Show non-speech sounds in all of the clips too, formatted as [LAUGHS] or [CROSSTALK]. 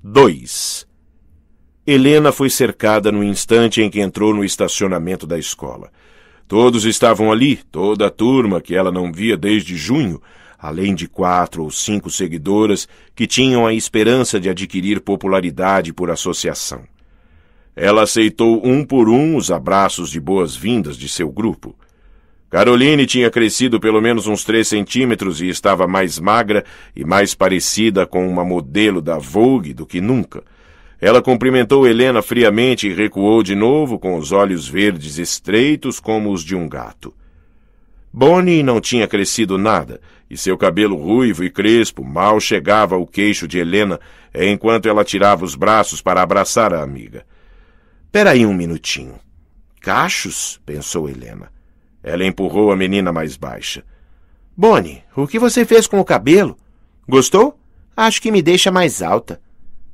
2. Helena foi cercada no instante em que entrou no estacionamento da escola. Todos estavam ali, toda a turma que ela não via desde junho, além de quatro ou cinco seguidoras que tinham a esperança de adquirir popularidade por associação. Ela aceitou um por um os abraços de boas-vindas de seu grupo. Caroline tinha crescido pelo menos uns três centímetros e estava mais magra e mais parecida com uma modelo da Vogue do que nunca. Ela cumprimentou Helena friamente e recuou de novo com os olhos verdes estreitos como os de um gato. Bonnie não tinha crescido nada, e seu cabelo ruivo e crespo mal chegava ao queixo de Helena enquanto ela tirava os braços para abraçar a amiga. Peraí um minutinho. Cachos? pensou Helena. Ela empurrou a menina mais baixa. Bonnie, o que você fez com o cabelo? Gostou? Acho que me deixa mais alta.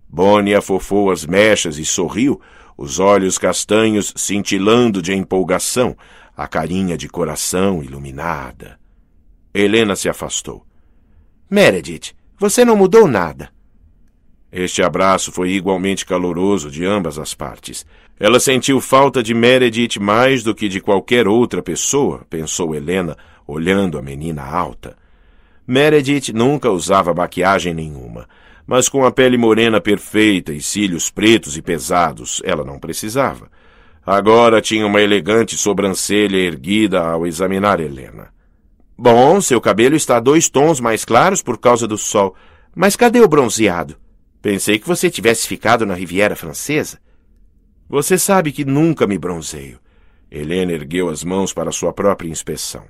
Bonnie afofou as mechas e sorriu, os olhos castanhos cintilando de empolgação, a carinha de coração iluminada. Helena se afastou. Meredith, você não mudou nada. Este abraço foi igualmente caloroso de ambas as partes. Ela sentiu falta de Meredith mais do que de qualquer outra pessoa, pensou Helena, olhando a menina alta. Meredith nunca usava maquiagem nenhuma, mas com a pele morena perfeita e cílios pretos e pesados, ela não precisava. Agora tinha uma elegante sobrancelha erguida ao examinar Helena. Bom, seu cabelo está dois tons mais claros por causa do sol. Mas cadê o bronzeado? Pensei que você tivesse ficado na Riviera Francesa. Você sabe que nunca me bronzeio. Helena ergueu as mãos para sua própria inspeção.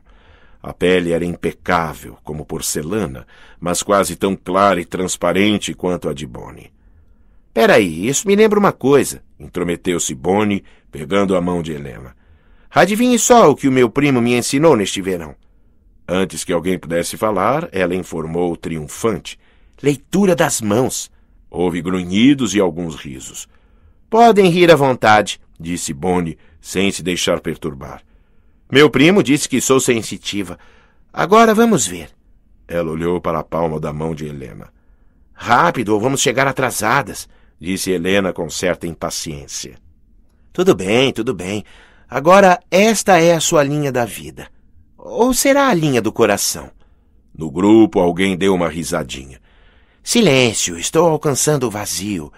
A pele era impecável, como porcelana, mas quase tão clara e transparente quanto a de Bonnie. Peraí, isso me lembra uma coisa, intrometeu-se Bonnie, pegando a mão de Helena. Adivinhe só o que o meu primo me ensinou neste verão. Antes que alguém pudesse falar, ela informou triunfante. Leitura das mãos. Houve grunhidos e alguns risos. Podem rir à vontade, disse Bonnie, sem se deixar perturbar. Meu primo disse que sou sensitiva. Agora vamos ver. Ela olhou para a palma da mão de Helena. Rápido, ou vamos chegar atrasadas disse Helena com certa impaciência. Tudo bem, tudo bem. Agora, esta é a sua linha da vida. Ou será a linha do coração? No grupo, alguém deu uma risadinha. Silêncio, estou alcançando o vazio.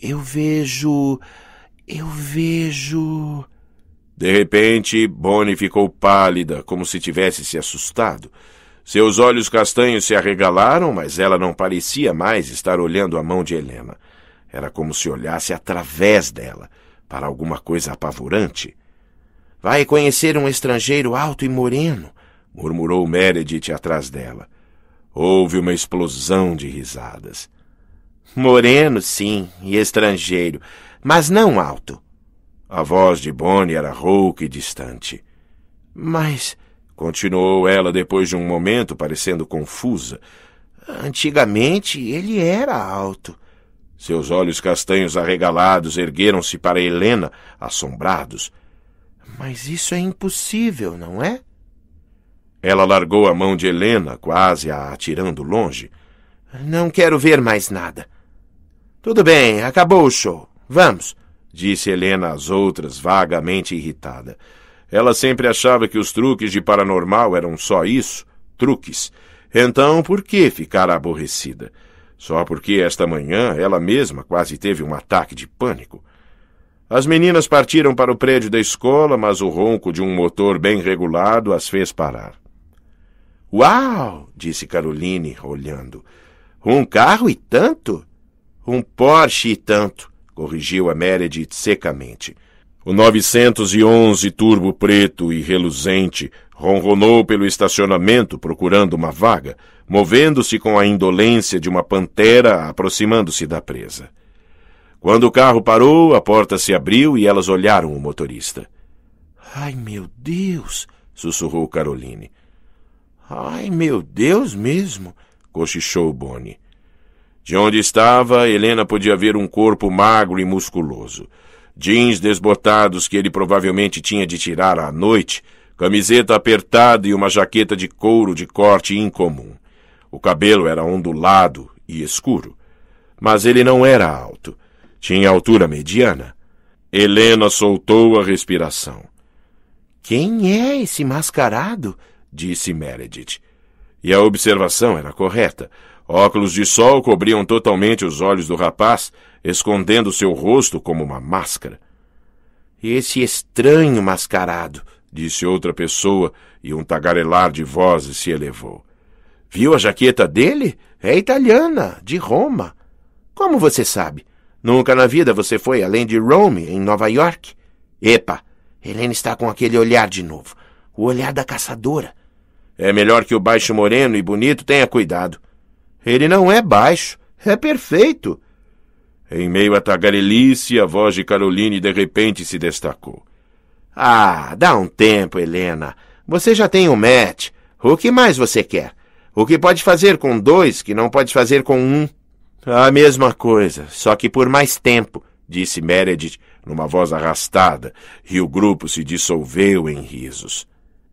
Eu vejo. Eu vejo. De repente, Bonnie ficou pálida, como se tivesse se assustado. Seus olhos castanhos se arregalaram, mas ela não parecia mais estar olhando a mão de Helena. Era como se olhasse através dela, para alguma coisa apavorante. Vai conhecer um estrangeiro alto e moreno, murmurou Meredith atrás dela. Houve uma explosão de risadas. Moreno, sim, e estrangeiro, mas não alto. A voz de Bonnie era rouca e distante. Mas, continuou ela depois de um momento, parecendo confusa, antigamente ele era alto. Seus olhos castanhos arregalados ergueram-se para Helena, assombrados. Mas isso é impossível, não é? Ela largou a mão de Helena, quase a atirando longe. Não quero ver mais nada. Tudo bem, acabou o show. Vamos, disse Helena às outras, vagamente irritada. Ela sempre achava que os truques de paranormal eram só isso, truques. Então, por que ficar aborrecida? Só porque esta manhã ela mesma quase teve um ataque de pânico. As meninas partiram para o prédio da escola, mas o ronco de um motor bem regulado as fez parar. Uau! disse Caroline, olhando. Um carro e tanto? Um Porsche e tanto, corrigiu a Meredith secamente. O 911 turbo preto e reluzente ronronou pelo estacionamento procurando uma vaga, movendo-se com a indolência de uma pantera aproximando-se da presa. Quando o carro parou, a porta se abriu e elas olharam o motorista. Ai, meu Deus! sussurrou Caroline. Ai, meu Deus mesmo! cochichou Bonnie. De onde estava, Helena podia ver um corpo magro e musculoso. Jeans desbotados que ele provavelmente tinha de tirar à noite, camiseta apertada e uma jaqueta de couro de corte incomum. O cabelo era ondulado e escuro. mas ele não era alto. Tinha altura mediana. Helena soltou a respiração. Quem é esse mascarado? disse Meredith. E a observação era correta. Óculos de sol cobriam totalmente os olhos do rapaz, escondendo seu rosto como uma máscara. Esse estranho mascarado, disse outra pessoa, e um tagarelar de vozes se elevou. Viu a jaqueta dele? É italiana, de Roma. Como você sabe? Nunca na vida você foi além de Rome, em Nova York? Epa, Helena está com aquele olhar de novo. O olhar da caçadora. É melhor que o baixo moreno e bonito tenha cuidado. Ele não é baixo, é perfeito. Em meio à tagarelice, a voz de Caroline de repente se destacou. Ah, dá um tempo, Helena. Você já tem um match. O que mais você quer? O que pode fazer com dois que não pode fazer com um? A mesma coisa, só que por mais tempo, disse Meredith numa voz arrastada, e o grupo se dissolveu em risos.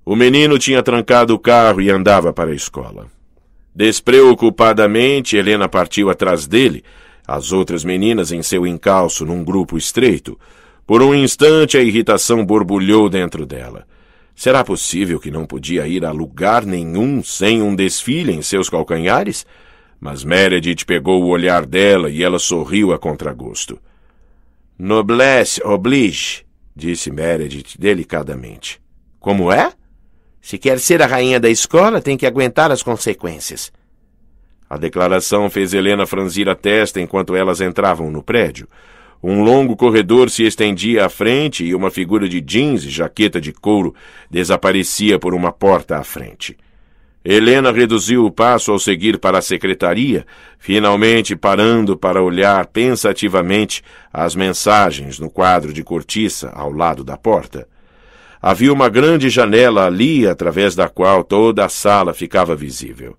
O menino tinha trancado o carro e andava para a escola. Despreocupadamente, Helena partiu atrás dele, as outras meninas em seu encalço num grupo estreito. Por um instante a irritação borbulhou dentro dela. Será possível que não podia ir a lugar nenhum sem um desfile em seus calcanhares? Mas Meredith pegou o olhar dela e ela sorriu a contragosto. Noblesse oblige, disse Meredith delicadamente. Como é? Se quer ser a rainha da escola, tem que aguentar as consequências. A declaração fez Helena franzir a testa enquanto elas entravam no prédio. Um longo corredor se estendia à frente e uma figura de jeans e jaqueta de couro desaparecia por uma porta à frente. Helena reduziu o passo ao seguir para a secretaria, finalmente parando para olhar pensativamente as mensagens no quadro de cortiça ao lado da porta. Havia uma grande janela ali, através da qual toda a sala ficava visível.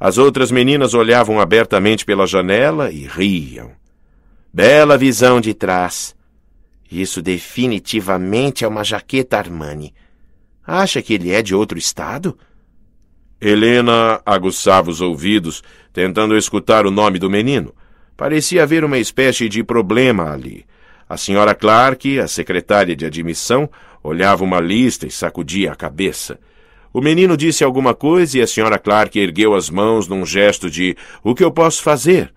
As outras meninas olhavam abertamente pela janela e riam. Bela visão de trás. Isso definitivamente é uma jaqueta Armani. Acha que ele é de outro estado? Helena aguçava os ouvidos, tentando escutar o nome do menino. Parecia haver uma espécie de problema ali. A senhora Clark, a secretária de admissão, olhava uma lista e sacudia a cabeça. O menino disse alguma coisa e a senhora Clark ergueu as mãos num gesto de o que eu posso fazer?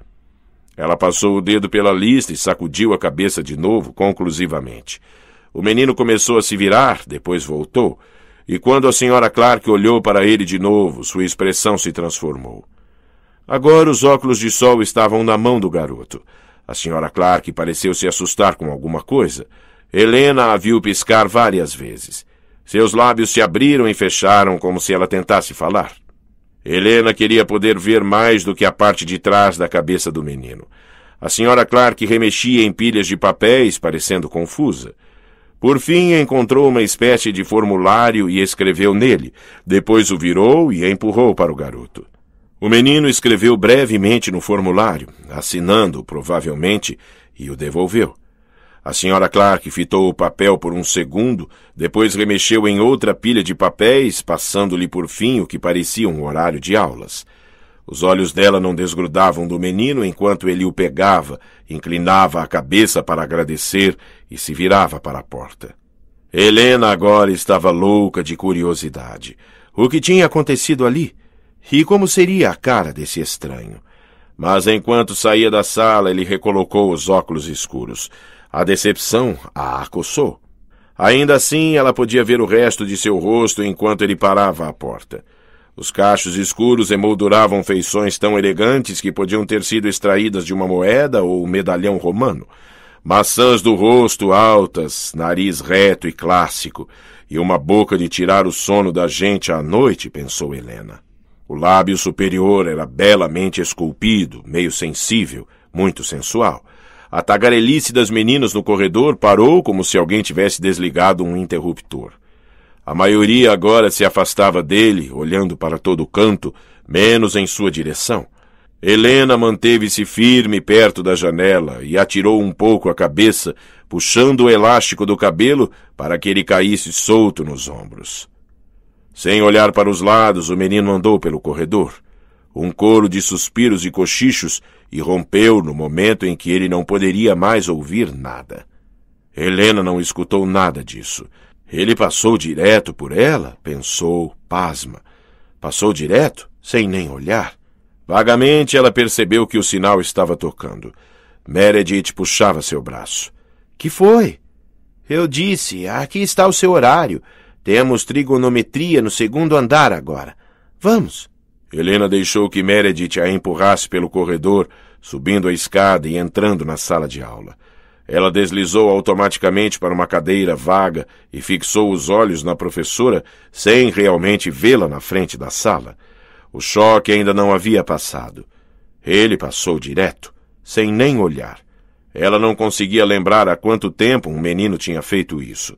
Ela passou o dedo pela lista e sacudiu a cabeça de novo, conclusivamente. O menino começou a se virar, depois voltou. E quando a senhora Clark olhou para ele de novo, sua expressão se transformou. Agora os óculos de sol estavam na mão do garoto. A senhora Clark pareceu se assustar com alguma coisa. Helena a viu piscar várias vezes. Seus lábios se abriram e fecharam como se ela tentasse falar. Helena queria poder ver mais do que a parte de trás da cabeça do menino. A senhora Clark remexia em pilhas de papéis, parecendo confusa. Por fim, encontrou uma espécie de formulário e escreveu nele. Depois o virou e empurrou para o garoto. O menino escreveu brevemente no formulário, assinando, provavelmente, e o devolveu. A senhora Clark fitou o papel por um segundo, depois remexeu em outra pilha de papéis, passando-lhe por fim o que parecia um horário de aulas. Os olhos dela não desgrudavam do menino enquanto ele o pegava, inclinava a cabeça para agradecer e se virava para a porta. Helena agora estava louca de curiosidade. O que tinha acontecido ali? E como seria a cara desse estranho? Mas enquanto saía da sala, ele recolocou os óculos escuros. A decepção a acossou. Ainda assim, ela podia ver o resto de seu rosto enquanto ele parava à porta. Os cachos escuros emolduravam feições tão elegantes que podiam ter sido extraídas de uma moeda ou medalhão romano. Maçãs do rosto altas, nariz reto e clássico, e uma boca de tirar o sono da gente à noite, pensou Helena. O lábio superior era belamente esculpido, meio sensível, muito sensual. A tagarelice das meninas no corredor parou como se alguém tivesse desligado um interruptor. A maioria agora se afastava dele, olhando para todo canto, menos em sua direção. Helena manteve-se firme perto da janela e atirou um pouco a cabeça, puxando o elástico do cabelo para que ele caísse solto nos ombros. Sem olhar para os lados, o menino andou pelo corredor. Um coro de suspiros e cochichos e rompeu no momento em que ele não poderia mais ouvir nada. Helena não escutou nada disso. Ele passou direto por ela, pensou, pasma. Passou direto, sem nem olhar. Vagamente ela percebeu que o sinal estava tocando. Meredith puxava seu braço. Que foi? Eu disse, aqui está o seu horário. Temos trigonometria no segundo andar agora. Vamos. Helena deixou que Meredith a empurrasse pelo corredor, subindo a escada e entrando na sala de aula. Ela deslizou automaticamente para uma cadeira vaga e fixou os olhos na professora sem realmente vê-la na frente da sala. O choque ainda não havia passado. Ele passou direto, sem nem olhar. Ela não conseguia lembrar há quanto tempo um menino tinha feito isso.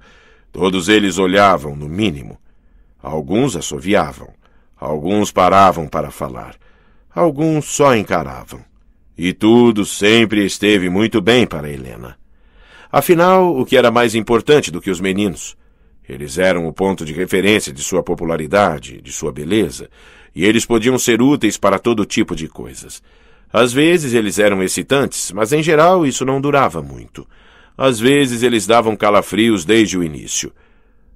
Todos eles olhavam, no mínimo. Alguns assoviavam. Alguns paravam para falar. Alguns só encaravam. E tudo sempre esteve muito bem para Helena. Afinal, o que era mais importante do que os meninos? Eles eram o ponto de referência de sua popularidade, de sua beleza, e eles podiam ser úteis para todo tipo de coisas. Às vezes eles eram excitantes, mas em geral isso não durava muito. Às vezes eles davam calafrios desde o início.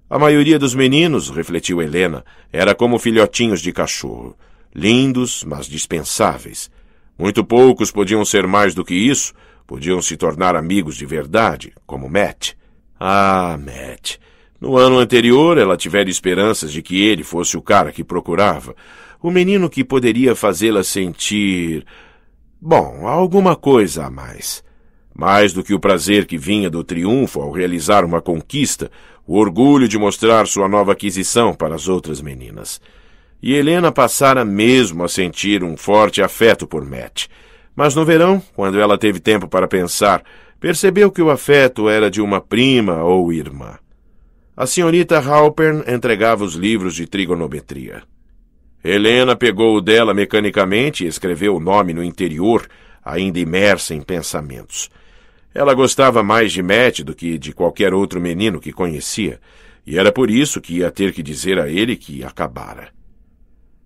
A maioria dos meninos, refletiu Helena, era como filhotinhos de cachorro. Lindos, mas dispensáveis. Muito poucos podiam ser mais do que isso, podiam se tornar amigos de verdade, como Matt. Ah, Matt. No ano anterior, ela tivera esperanças de que ele fosse o cara que procurava, o menino que poderia fazê-la sentir. Bom, alguma coisa a mais. Mais do que o prazer que vinha do triunfo ao realizar uma conquista, o orgulho de mostrar sua nova aquisição para as outras meninas. E Helena passara mesmo a sentir um forte afeto por Matt. Mas no verão, quando ela teve tempo para pensar, percebeu que o afeto era de uma prima ou irmã. A senhorita Halpern entregava os livros de trigonometria. Helena pegou o dela mecanicamente e escreveu o nome no interior, ainda imersa em pensamentos. Ela gostava mais de Matt do que de qualquer outro menino que conhecia, e era por isso que ia ter que dizer a ele que acabara.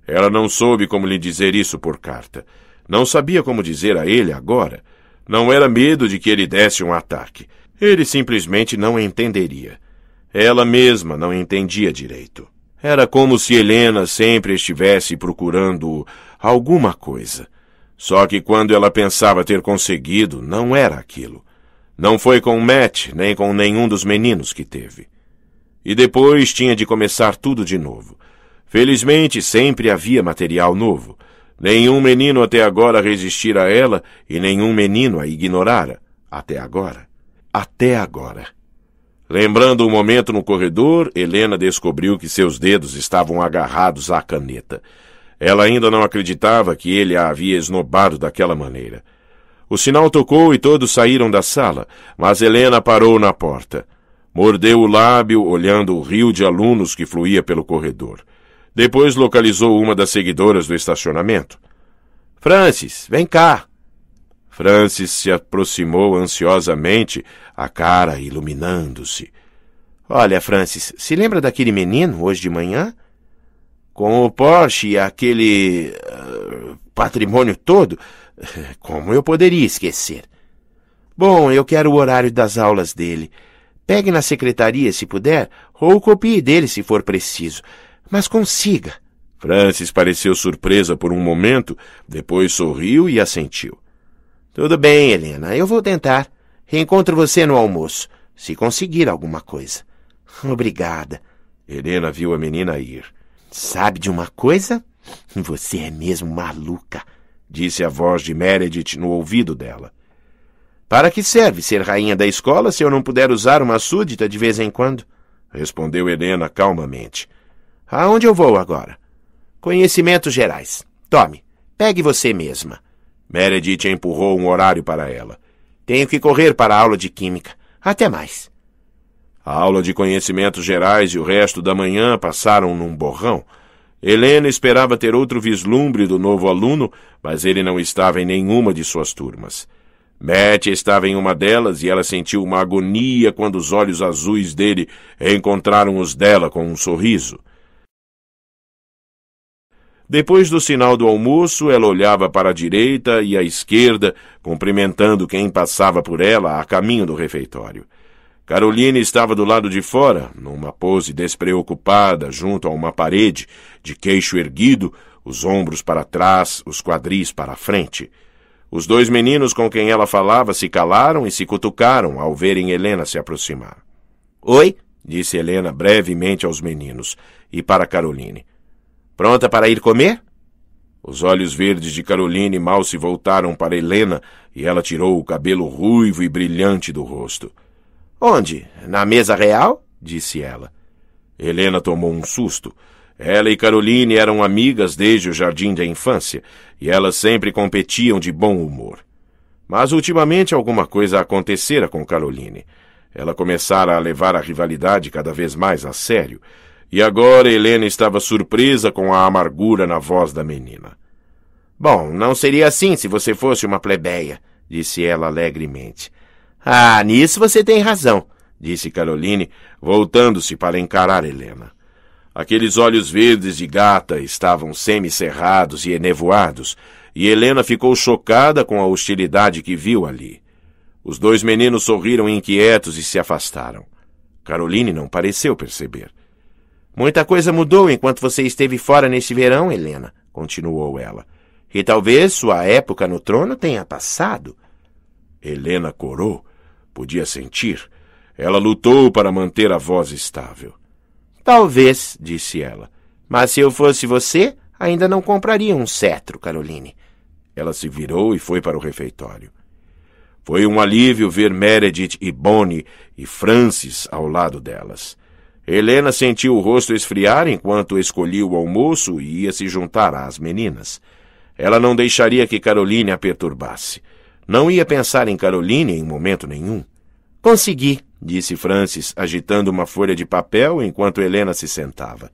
Ela não soube como lhe dizer isso por carta. Não sabia como dizer a ele agora. Não era medo de que ele desse um ataque. Ele simplesmente não entenderia. Ela mesma não entendia direito. Era como se Helena sempre estivesse procurando alguma coisa. Só que quando ela pensava ter conseguido, não era aquilo. Não foi com Matt, nem com nenhum dos meninos que teve. E depois tinha de começar tudo de novo. Felizmente, sempre havia material novo. Nenhum menino até agora resistira a ela e nenhum menino a ignorara. Até agora. Até agora. Lembrando o momento no corredor, Helena descobriu que seus dedos estavam agarrados à caneta. Ela ainda não acreditava que ele a havia esnobado daquela maneira. O sinal tocou e todos saíram da sala, mas Helena parou na porta. Mordeu o lábio, olhando o rio de alunos que fluía pelo corredor. Depois localizou uma das seguidoras do estacionamento. Francis, vem cá! Francis se aproximou ansiosamente, a cara iluminando-se. Olha, Francis, se lembra daquele menino hoje de manhã? Com o Porsche e aquele uh, patrimônio todo? [LAUGHS] Como eu poderia esquecer? Bom, eu quero o horário das aulas dele. Pegue na secretaria se puder, ou copie dele se for preciso. Mas consiga. Francis pareceu surpresa por um momento, depois sorriu e assentiu. Tudo bem, Helena, eu vou tentar. Reencontro você no almoço, se conseguir alguma coisa. [LAUGHS] Obrigada. Helena viu a menina ir. Sabe de uma coisa? Você é mesmo maluca disse a voz de Meredith no ouvido dela. Para que serve ser rainha da escola se eu não puder usar uma súdita de vez em quando? respondeu Helena calmamente. Aonde eu vou agora? Conhecimentos gerais. Tome, pegue você mesma. Meredith empurrou um horário para ela. Tenho que correr para a aula de química. Até mais. A aula de conhecimentos gerais e o resto da manhã passaram num borrão, Helena esperava ter outro vislumbre do novo aluno, mas ele não estava em nenhuma de suas turmas. Matt estava em uma delas e ela sentiu uma agonia quando os olhos azuis dele encontraram os dela com um sorriso. Depois do sinal do almoço, ela olhava para a direita e à esquerda, cumprimentando quem passava por ela a caminho do refeitório. Caroline estava do lado de fora, numa pose despreocupada, junto a uma parede, de queixo erguido, os ombros para trás, os quadris para a frente. Os dois meninos com quem ela falava se calaram e se cutucaram ao verem Helena se aproximar. Oi, disse Helena brevemente aos meninos e para Caroline. Pronta para ir comer? Os olhos verdes de Caroline mal se voltaram para Helena e ela tirou o cabelo ruivo e brilhante do rosto. Onde? Na mesa real? disse ela. Helena tomou um susto. Ela e Caroline eram amigas desde o jardim da infância e elas sempre competiam de bom humor. Mas ultimamente alguma coisa acontecera com Caroline. Ela começara a levar a rivalidade cada vez mais a sério e agora Helena estava surpresa com a amargura na voz da menina. Bom, não seria assim se você fosse uma plebeia, disse ela alegremente. Ah, nisso você tem razão, disse Caroline, voltando-se para encarar Helena. Aqueles olhos verdes de gata estavam semicerrados e enevoados, e Helena ficou chocada com a hostilidade que viu ali. Os dois meninos sorriram inquietos e se afastaram. Caroline não pareceu perceber. Muita coisa mudou enquanto você esteve fora neste verão, Helena, continuou ela. E talvez sua época no trono tenha passado. Helena corou. Podia sentir. Ela lutou para manter a voz estável. Talvez, disse ela. Mas se eu fosse você, ainda não compraria um cetro, Caroline. Ela se virou e foi para o refeitório. Foi um alívio ver Meredith e Bonnie e Francis ao lado delas. Helena sentiu o rosto esfriar enquanto escolhia o almoço e ia se juntar às meninas. Ela não deixaria que Caroline a perturbasse. Não ia pensar em Caroline em momento nenhum. Consegui, disse Francis, agitando uma folha de papel enquanto Helena se sentava.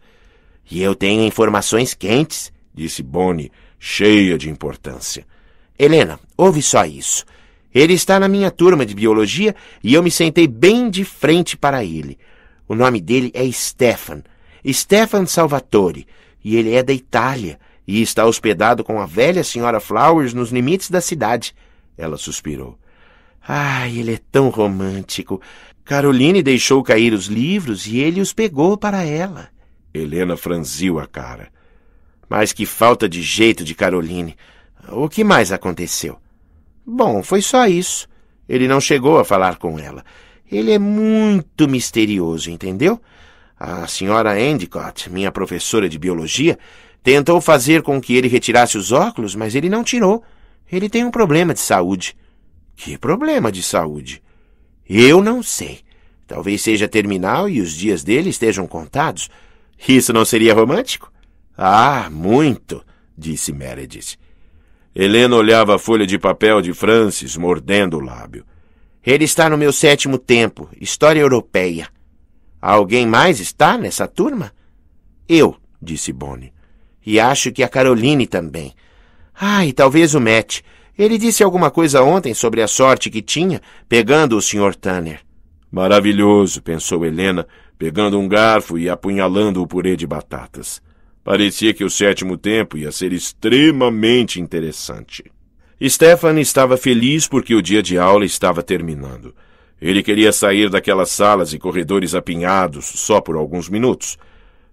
E eu tenho informações quentes, disse Bonnie, cheia de importância. Helena, ouve só isso. Ele está na minha turma de biologia e eu me sentei bem de frente para ele. O nome dele é Stefan. Stefan Salvatore. E ele é da Itália. E está hospedado com a velha senhora Flowers nos limites da cidade. Ela suspirou. Ai, ele é tão romântico. Caroline deixou cair os livros e ele os pegou para ela. Helena franziu a cara. Mas que falta de jeito de Caroline. O que mais aconteceu? Bom, foi só isso. Ele não chegou a falar com ela. Ele é muito misterioso, entendeu? A senhora Endicott, minha professora de biologia, tentou fazer com que ele retirasse os óculos, mas ele não tirou. Ele tem um problema de saúde. Que problema de saúde? Eu não sei. Talvez seja terminal e os dias dele estejam contados. Isso não seria romântico? Ah, muito, disse Meredith. Helena olhava a folha de papel de Francis, mordendo o lábio. Ele está no meu sétimo tempo, História Europeia. Alguém mais está nessa turma? Eu, disse Bonnie. E acho que a Caroline também. Ah, e talvez o Matt. Ele disse alguma coisa ontem sobre a sorte que tinha pegando o Sr. Tanner. Maravilhoso, pensou Helena, pegando um garfo e apunhalando o purê de batatas. Parecia que o sétimo tempo ia ser extremamente interessante. Stefan estava feliz porque o dia de aula estava terminando. Ele queria sair daquelas salas e corredores apinhados só por alguns minutos.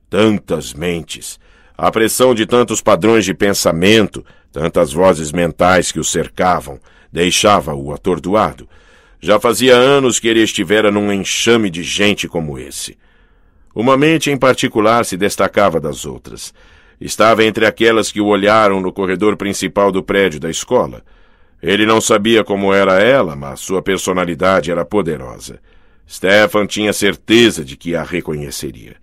Tantas mentes, a pressão de tantos padrões de pensamento, tantas vozes mentais que o cercavam, deixava-o atordoado. Já fazia anos que ele estivera num enxame de gente como esse. Uma mente em particular se destacava das outras. Estava entre aquelas que o olharam no corredor principal do prédio da escola. Ele não sabia como era ela, mas sua personalidade era poderosa. Stefan tinha certeza de que a reconheceria.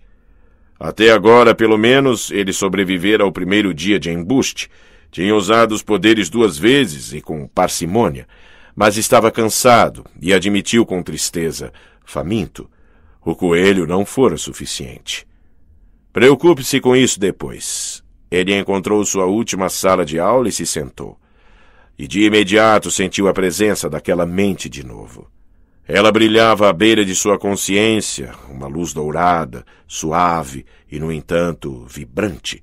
Até agora, pelo menos, ele sobrevivera ao primeiro dia de embuste. Tinha usado os poderes duas vezes e com parcimônia, mas estava cansado e admitiu com tristeza, faminto. O coelho não fora suficiente. Preocupe-se com isso depois. Ele encontrou sua última sala de aula e se sentou. E de imediato sentiu a presença daquela mente de novo. Ela brilhava à beira de sua consciência, uma luz dourada, suave e, no entanto, vibrante.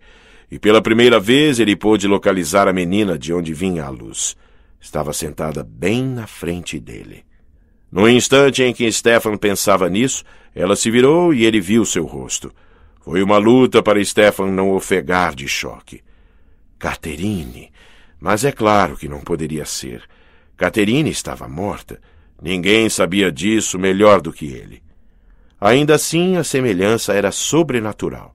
E pela primeira vez ele pôde localizar a menina de onde vinha a luz. Estava sentada bem na frente dele. No instante em que Stefan pensava nisso, ela se virou e ele viu seu rosto. Foi uma luta para Stefan não ofegar de choque. Caterine. Mas é claro que não poderia ser. Caterine estava morta. Ninguém sabia disso melhor do que ele. Ainda assim, a semelhança era sobrenatural.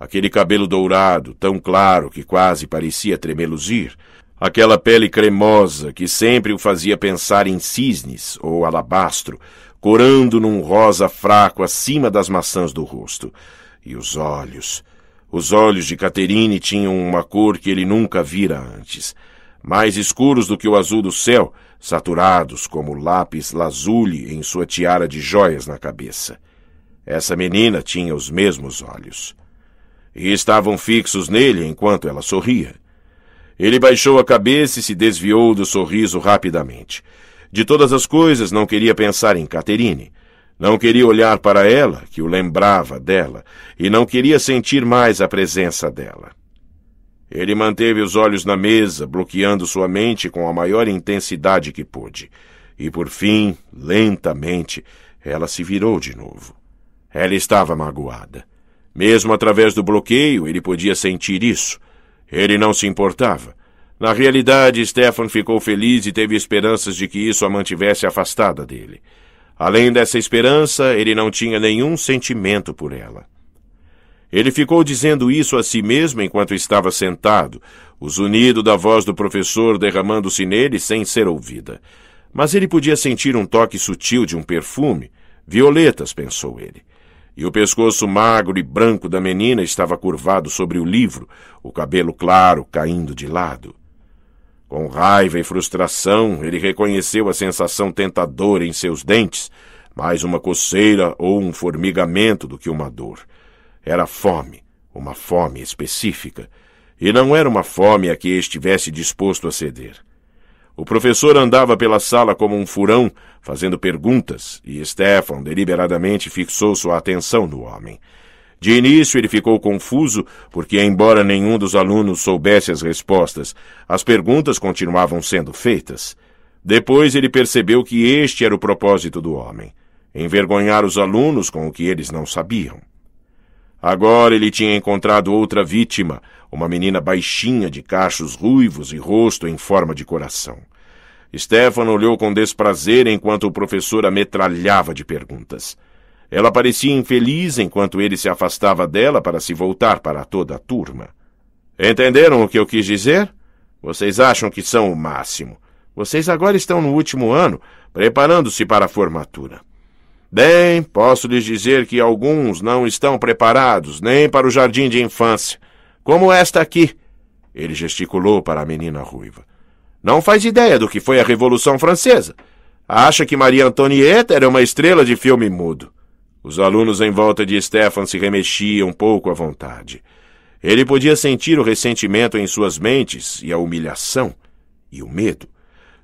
Aquele cabelo dourado, tão claro que quase parecia tremeluzir, aquela pele cremosa que sempre o fazia pensar em cisnes ou alabastro, corando num rosa fraco acima das maçãs do rosto. E os olhos. Os olhos de Caterine tinham uma cor que ele nunca vira antes. Mais escuros do que o azul do céu, saturados como lápis lazuli em sua tiara de joias na cabeça. Essa menina tinha os mesmos olhos. E estavam fixos nele enquanto ela sorria. Ele baixou a cabeça e se desviou do sorriso rapidamente. De todas as coisas, não queria pensar em Caterine. Não queria olhar para ela, que o lembrava dela, e não queria sentir mais a presença dela. Ele manteve os olhos na mesa, bloqueando sua mente com a maior intensidade que pôde. E por fim, lentamente, ela se virou de novo. Ela estava magoada. Mesmo através do bloqueio, ele podia sentir isso. Ele não se importava. Na realidade, Stefan ficou feliz e teve esperanças de que isso a mantivesse afastada dele. Além dessa esperança, ele não tinha nenhum sentimento por ela. Ele ficou dizendo isso a si mesmo enquanto estava sentado, o zunido da voz do professor derramando-se nele sem ser ouvida. Mas ele podia sentir um toque sutil de um perfume. Violetas, pensou ele. E o pescoço magro e branco da menina estava curvado sobre o livro, o cabelo claro caindo de lado. Com raiva e frustração, ele reconheceu a sensação tentadora em seus dentes, mais uma coceira ou um formigamento do que uma dor. Era fome, uma fome específica, e não era uma fome a que estivesse disposto a ceder. O professor andava pela sala como um furão, fazendo perguntas, e Stefan deliberadamente fixou sua atenção no homem. De início ele ficou confuso, porque, embora nenhum dos alunos soubesse as respostas, as perguntas continuavam sendo feitas. Depois ele percebeu que este era o propósito do homem: envergonhar os alunos com o que eles não sabiam. Agora ele tinha encontrado outra vítima, uma menina baixinha de cachos ruivos e rosto em forma de coração. Stefan olhou com desprazer enquanto o professor a metralhava de perguntas. Ela parecia infeliz enquanto ele se afastava dela para se voltar para toda a turma. Entenderam o que eu quis dizer? Vocês acham que são o máximo. Vocês agora estão no último ano, preparando-se para a formatura. Bem, posso lhes dizer que alguns não estão preparados nem para o jardim de infância, como esta aqui. Ele gesticulou para a menina ruiva. Não faz ideia do que foi a Revolução Francesa. Acha que Maria Antonieta era uma estrela de filme mudo. Os alunos em volta de Stefan se remexiam pouco à vontade. Ele podia sentir o ressentimento em suas mentes e a humilhação e o medo.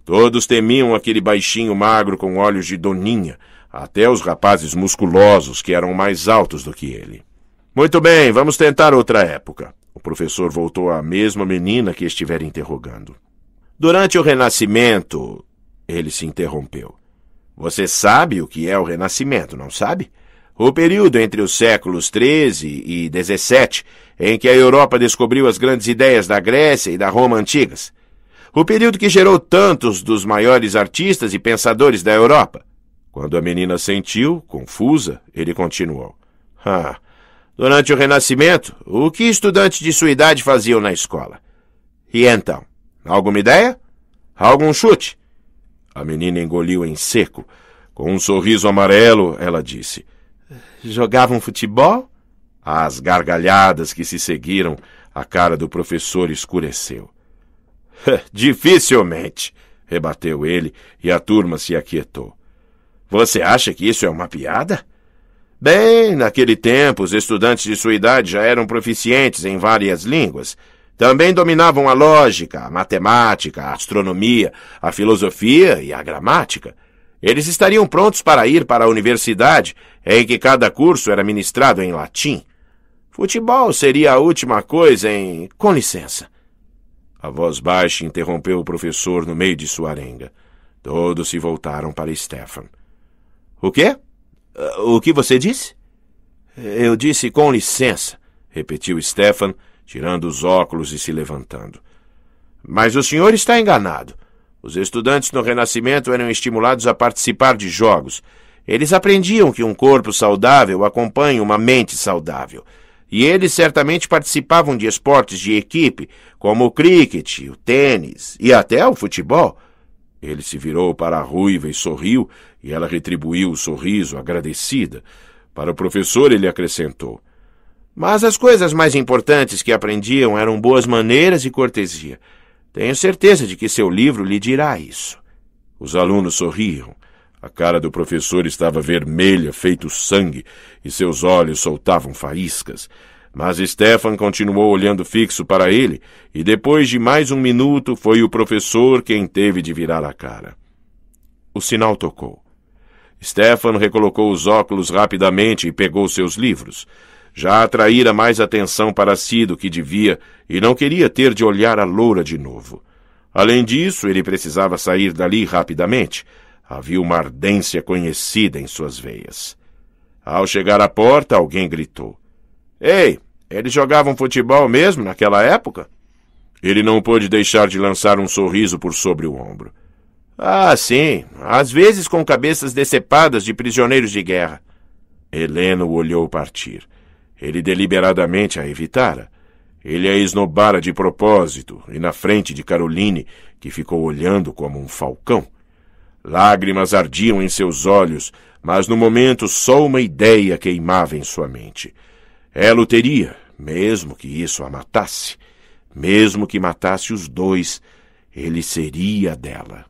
Todos temiam aquele baixinho magro com olhos de doninha, até os rapazes musculosos que eram mais altos do que ele. Muito bem, vamos tentar outra época. O professor voltou à mesma menina que estivera interrogando. Durante o Renascimento, ele se interrompeu. Você sabe o que é o Renascimento, não sabe? O período entre os séculos XIII e XVII, em que a Europa descobriu as grandes ideias da Grécia e da Roma antigas. O período que gerou tantos dos maiores artistas e pensadores da Europa. Quando a menina sentiu, confusa, ele continuou. Ah, durante o Renascimento, o que estudantes de sua idade faziam na escola? E então? Alguma ideia? Algum chute? A menina engoliu em seco. Com um sorriso amarelo, ela disse. Jogavam futebol? As gargalhadas que se seguiram, a cara do professor escureceu. [LAUGHS] Dificilmente, rebateu ele e a turma se aquietou. Você acha que isso é uma piada? Bem, naquele tempo, os estudantes de sua idade já eram proficientes em várias línguas. Também dominavam a lógica, a matemática, a astronomia, a filosofia e a gramática. Eles estariam prontos para ir para a universidade, em que cada curso era ministrado em latim. Futebol seria a última coisa em. Com licença. A voz baixa interrompeu o professor no meio de sua arenga. Todos se voltaram para Stefan. O quê? O que você disse? Eu disse com licença, repetiu Stefan, tirando os óculos e se levantando. Mas o senhor está enganado. Os estudantes no Renascimento eram estimulados a participar de jogos. Eles aprendiam que um corpo saudável acompanha uma mente saudável. E eles certamente participavam de esportes de equipe, como o cricket, o tênis e até o futebol. Ele se virou para a ruiva e sorriu, e ela retribuiu o sorriso, agradecida. Para o professor, ele acrescentou: Mas as coisas mais importantes que aprendiam eram boas maneiras e cortesia. Tenho certeza de que seu livro lhe dirá isso. Os alunos sorriam. A cara do professor estava vermelha, feito sangue, e seus olhos soltavam faíscas. Mas Stefan continuou olhando fixo para ele, e depois de mais um minuto foi o professor quem teve de virar a cara. O sinal tocou. Stefan recolocou os óculos rapidamente e pegou seus livros. Já atraíra mais atenção para si do que devia e não queria ter de olhar a loura de novo. Além disso, ele precisava sair dali rapidamente, Havia uma ardência conhecida em suas veias. Ao chegar à porta, alguém gritou: Ei, eles jogavam futebol mesmo naquela época? Ele não pôde deixar de lançar um sorriso por sobre o ombro. Ah, sim, às vezes com cabeças decepadas de prisioneiros de guerra. Helena o olhou partir. Ele deliberadamente a evitara. Ele a esnobara de propósito, e na frente de Caroline, que ficou olhando como um falcão. Lágrimas ardiam em seus olhos, mas no momento só uma ideia queimava em sua mente. Ela o teria, mesmo que isso a matasse. Mesmo que matasse os dois, ele seria dela.